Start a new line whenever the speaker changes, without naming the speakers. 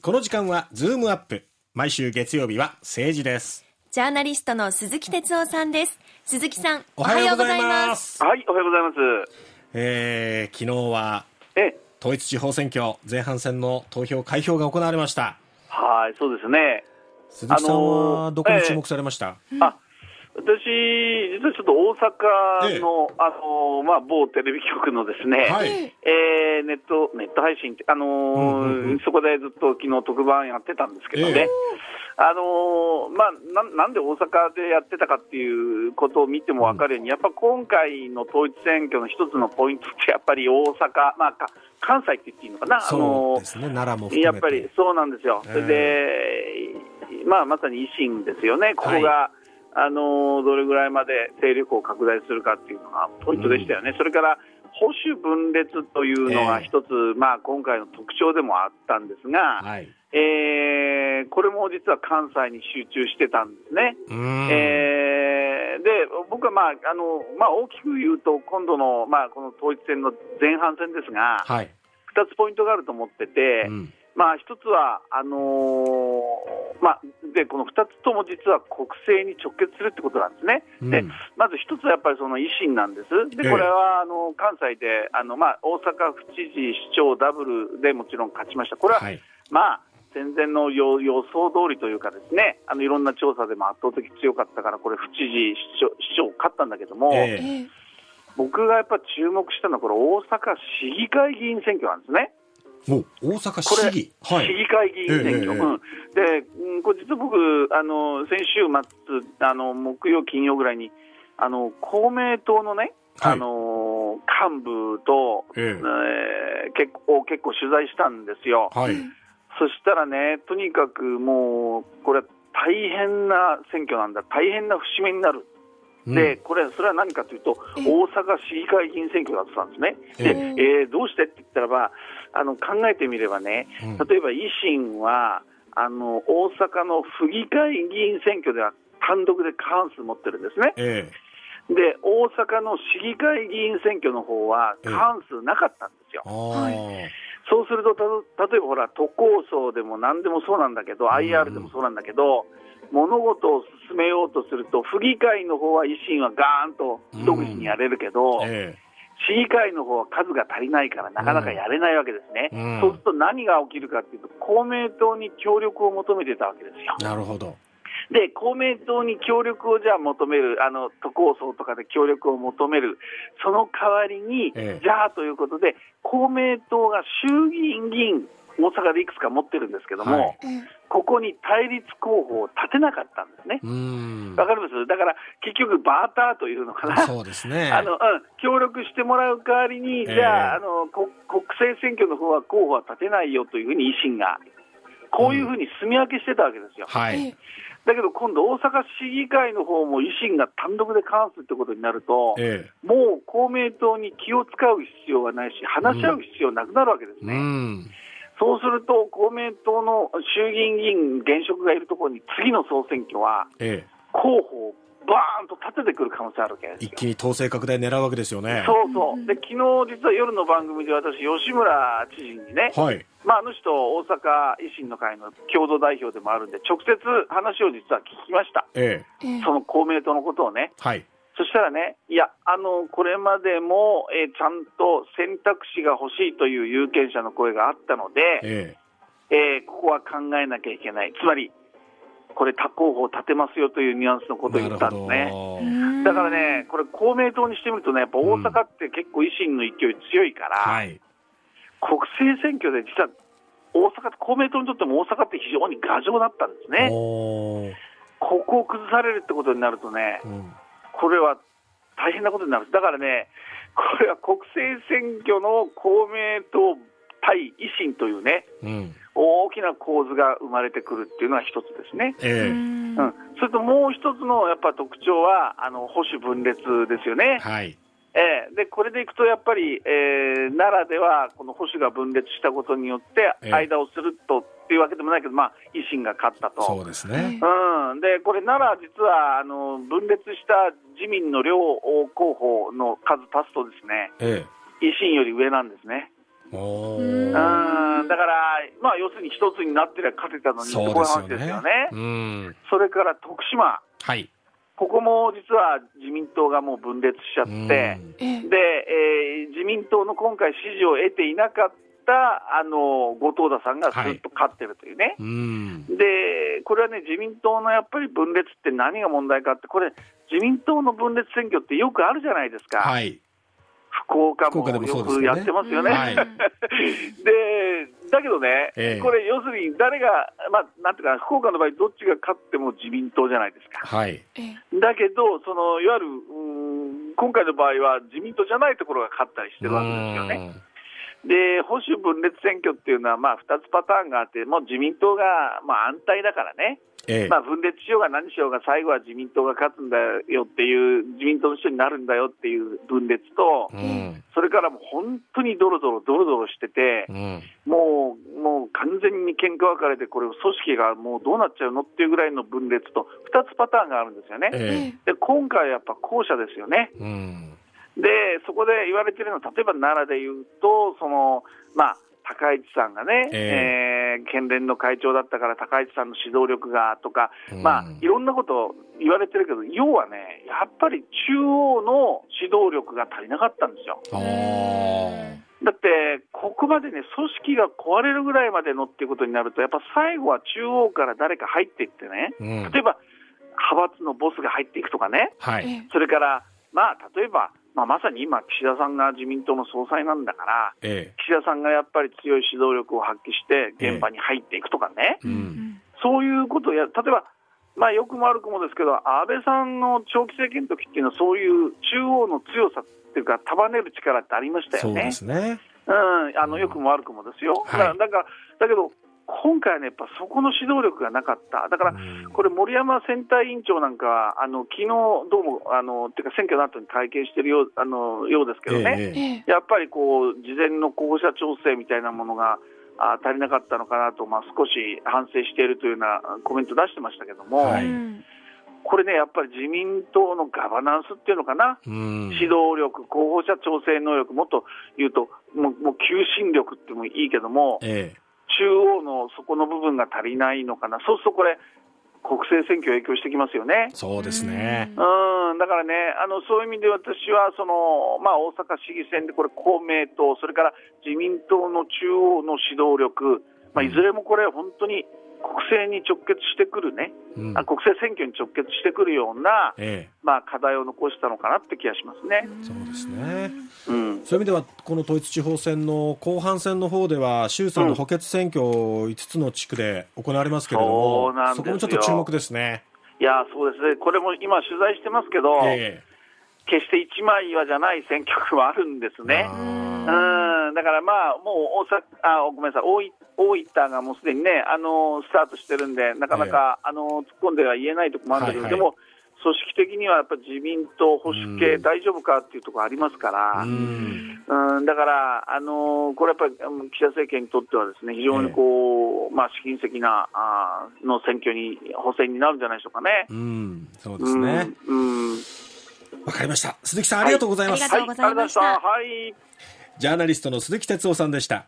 この時間はズームアップ。毎週月曜日は政治です。
ジャーナリストの鈴木哲夫さんです。鈴木さん
おはようございます。
はい、おはようございます。
えー、昨日は
え、
統一地方選挙前半戦の投票開票が行われました。
はい、そうですね。
鈴木さん
あのー
はどこに注目されました、
あ、私、実はちょっと大阪の、あのーまあ、某テレビ局のですね、
はい。
えーネット、ネット配信って、あのー
うんうんうん
そこでずっと昨日特番やってたんですけどね、
ええ。
あのーまあな、なんで大阪でやってたかっていうことを見ても分かるように、やっぱ今回の統一選挙の一つのポイントって、やっぱり大阪、まあ、か関西って言っていいのかな、あ
そ
のー
ね。
やっぱりそうなんですよ、
ええ。
それで、まあ、まさに維新ですよね、ここが、あのどれぐらいまで勢力を拡大するかっていうのがポイントでしたよね、それから保守分裂というのが
ええ。
一つ、まあ、今回の特徴でもあったんですが、
はい。
えーこれも実は関西に集中してたんですね。
うーん。
えーで僕は、まああのまあ、大きく言うと、今度の,、まあこの統一戦の前半戦ですが、
はい、
2つポイントがあると思ってて、
うん
まあ、一つは、あのーまあ、でこの2つとも実は国政に直結するってことなんですね。で
うん
まず一つはやっぱりその維新なんです、で
ええ
これはあの関西であの、まあ、大阪府知事、市長ダブルでもちろん勝ちました、これは、
はい
まあ、戦前の予予想通りというか、ですねあのいろんな調査でも圧倒的強かったから、これ、府知事、市長市長勝ったんだけども、
え
ええ
僕がやっぱ注目したのは、これ、大阪市議会議員選挙なんですね。
お大阪
これ、
市議はい。
市議会議員選挙、
ええええ
うん。でうんこれ実は僕あの、先週末あの、木曜、金曜ぐらいにあの公明党のね、
はい。
あの幹部と、
え
え。ー結構結構取材したんですよ、
はい。
そしたらね、とにかくもう、これは大変な選挙なんだ、大変な節目になる。で、これ、それは何かというと、
ええ。
大阪市議会議員選挙だったんですね。で、
え。
えーどうしてって言ったらば、あの考えてみればね、
うん。
例えば維新は、あの大阪の府議会議員選挙では単独で過半数持ってるんですね。
え
で、大阪の市議会議員選挙の方は過半数なかったんですよ。
え。あー。
そうすると、た例えばほら、都構想でも何でもそうなんだけど、IR でもそうなんだけど、物事を進めようとすると、府議会の方は維新はガーンと独自にやれるけど、
え
市議会の方は数が足りないから、なかなかやれないわけですね、
うん。
そうすると何が起きるかっていうと、公明党に協力を求めてたわけですよ。
えなるほど。
で、公明党に協力をじゃあ求める、あの都構想とかで協力を求める、その代わりに、
ええ。
じゃあということで、公明党が衆議院議員、大阪でいくつか持ってるんですけども、
はい。
ここに対立候補を立てなかったんですね。わかります？だから結局、バーターというのかな。
そうですね。
あのうん、協力してもらう代わりに、
ええ。
じゃああのこ国政選挙の方は候補は立てないよというふうに維新が、こういうふうに住み分けしてたわけですよ。
はい。
だけど今度、大阪市議会の方も維新が単独で過半数ってことになると、
ええ。
もう公明党に気を使う必要はないし、話し合う必要なくなるわけです
う
ね。
ん
そうすると、公明党の衆議院議員、現職がいるところに、次の総選挙は、
ええ
候補をバーンと立ててくる可能性あるわけですよ。
一気に統制拡大狙うわけですよね
そうそう。で、昨日実は夜の番組で私、吉村知事にね、
はい
まあ、あの人、大阪維新の会の共同代表でもあるんで、直接話を実は聞きました。
ええ
ええ
その公明党のことをね。
はい
そしたらね、いや、あの、これまでも、えーちゃんと選択肢が欲しいという有権者の声があったので、
え
えーここは考えなきゃいけない。つまり、これ他候補を立てますよというニュアンスのことを言ったんですね。
うん
だからね、これ公明党にしてみるとね、やっぱ大阪って結構維新の勢い強いから、
はい
国政選挙で実は大阪、公明党にとっても大阪って非常に牙城だったんですね。ここを崩されるってことになるとね、
うん
これは大変なことになる。だからね、これは国政選挙の公明党対維新というね、
うん。
大きな構図が生まれてくるっていうのは一つですね。
ええ。
うん、それともう一つのやっぱ特徴は、あの保守分裂ですよね。
はい。
ええ。でこれでいくと、やっぱり、えー奈良ではこの保守が分裂したことによって
ええ、
間をするとっていうわけでもないけど、まあ、維新が勝ったと。
そうですね
うん、でこれ、奈良、実はあの分裂した自民の両候補の数足すと、ですね
え
維新より上なんですね。
えお
うん、
ー
だから、まあ、要するに一つになってりゃ勝てたのに
そうですよ
話ですよ
ね
ね。。
うん。
それから徳島、
はい。
ここも実は自民党がもう分裂しちゃって、で、えー自民党の今回支持を得ていなかった、あの、後藤田さんがずっと勝ってるというね。
うん。
で、これはね、自民党のやっぱり分裂って何が問題かって、これ、自民党の分裂選挙ってよくあるじゃないですか。
はい。
福岡もよ
もそうですよね
くやってますよね。
はい
で、だけどね、
ええ
これ、要するに誰が、まあ、なんていうか、福岡の場合、どっちが勝っても自民党じゃないですか。
はい。
え
だけど、そのいわゆるうーん今回の場合は自民党じゃないところが勝ったりしてるわけですよね。で、保守分裂選挙っていうのは、まあ、2つパターンがあって、もう自民党が、まあ、安泰だからね、
ええ
まあ、分裂しようが何しようが、最後は自民党が勝つんだよっていう、自民党の人になるんだよっていう分裂と、
うん。
それからもう本当にドロドロ、ドロドロしてて
う、ん。
もう、もう完全に喧嘩別れて、これ、組織がもうどうなっちゃうのっていうぐらいの分裂と、2つパターンがあるんですよね。
え
で今回やっぱ後者ですよね。
えうん。
で、そこで言われてるのは、例えば奈良で言うと、その、まあ、高市さんがね、
え
えー県連の会長だったから高市さんの指導力がとか、
うん
まあ、いろんなこと言われてるけど、要はね、やっぱり中央の指導力が足りなかったんですよ。だって、ここまでね、組織が壊れるぐらいまでのっていうことになると、やっぱ最後は中央から誰か入っていってね、
うん。
例えば派閥のボスが入っていくとかね、
はい。
え
それから、まあ、例えば、まあ、まさに今、岸田さんが自民党の総裁なんだから、
え
岸田さんがやっぱり強い指導力を発揮して、現場に入っていくとかね、
え。うん。
そういうことをやる、例えば、まあ、よくも悪くもですけど、安倍さんの長期政権の時っていうのは、そういう中央の強さっていうか、束ねる力ってありましたよね
そうで。すね。
うん、あの、良くも悪くもですよ。
はい
だだから、だけど、今回はね、やっぱそこの指導力がなかった。だから、
うん
これ、森山選対委員長なんかは、あの、昨日どうも、あの、てか選挙の後に会見してるよう、あの、ようですけどね。
ええ
ええ
やっぱりこう、事前の候補者調整みたいなものが、あ足りなかったのかなと、まあ、少し反省しているというようなコメント出してましたけども、
はい
うん
これね、やっぱり自民党のガバナンスっていうのかな、
うん。
指導力、候補者調整能力、もっと言うと、もうもう求心力ってもいいけども、
ええ。
中央のそこの部分が足りないのかな、そうするとこれ、国政選挙影響してきますよね。
そうですね。
うん、だからね、あのそういう意味で私はその、まあ、大阪市議選でこれ、公明党、それから自民党の中央の指導力、まあ、いずれもこれ、本当に国政に直結してくるね、
うん
あ国政選挙に直結してくるような、
え
まあ、課題を残したのかなって気がしますね。
え。そうですね。
うん
そういう意味では、この統一地方選の後半戦の方では、衆参の補欠選挙5つの地区で行われますけれども、
そうなんですよ
こもちょっと注目ですね。
いやそうですね、これも今、取材してますけど、
え
決して一枚岩じゃない選挙区はあるんです
え。
ね。
あ
うんだからまあ、もう大阪あごめんなさい大い、大分がもうすでにね、あのスタートしてるんで、なかなか、あの突っ込んでは言えないところもあるんだけど、
はいはい
でも、組織的にはやっぱり自民党、保守系、
うん
大丈夫かっていうところありますから、
ーう
うん
ん。
だから、あのこれやっぱりうん岸田政権にとっては、ですね非常にこう、まあ、試金石なあーの選挙に、補選になるんじゃないでしょうかね。
うん。そうですね。
うん、うん
わかりました。鈴木さん、ありがとうございます。
はいありがとうございました
はい、ありがとうございました。はい
ジャーナリストの鈴木哲夫さんでした。